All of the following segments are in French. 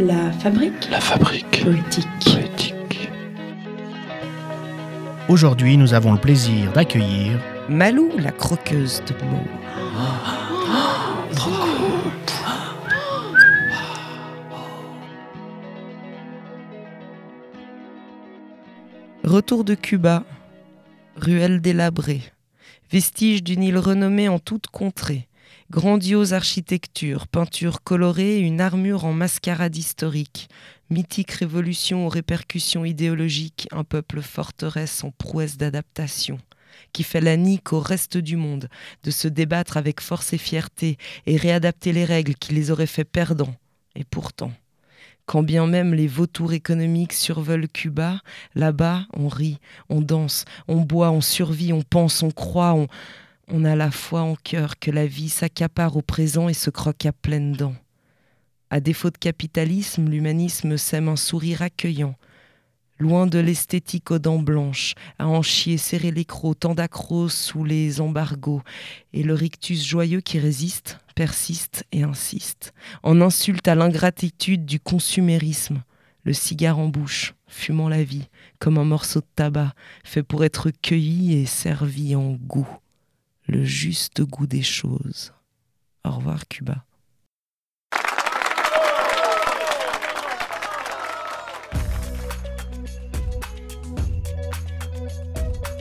La fabrique La fabrique poétique. poétique. Aujourd'hui, nous avons le plaisir d'accueillir Malou, la croqueuse de mots. Retour de Cuba, ruelle délabrée, vestige d'une île renommée en toute contrée, grandiose architecture, peinture colorée, une armure en mascarade historique, mythique révolution aux répercussions idéologiques, un peuple forteresse en prouesse d'adaptation, qui fait la nique au reste du monde, de se débattre avec force et fierté et réadapter les règles qui les auraient fait perdants. Et pourtant, quand bien même les vautours économiques survolent Cuba, là-bas, on rit, on danse, on boit, on survit, on pense, on croit, on, on a la foi en cœur que la vie s'accapare au présent et se croque à pleines dents. À défaut de capitalisme, l'humanisme sème un sourire accueillant. Loin de l'esthétique aux dents blanches, à en chier, serrer les crocs, tant d'accros sous les embargos, et le rictus joyeux qui résiste, persiste et insiste, en insulte à l'ingratitude du consumérisme, le cigare en bouche, fumant la vie, comme un morceau de tabac, fait pour être cueilli et servi en goût, le juste goût des choses. Au revoir Cuba.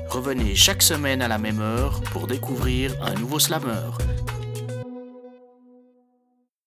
Revenez chaque semaine à la même heure pour découvrir un nouveau slammer.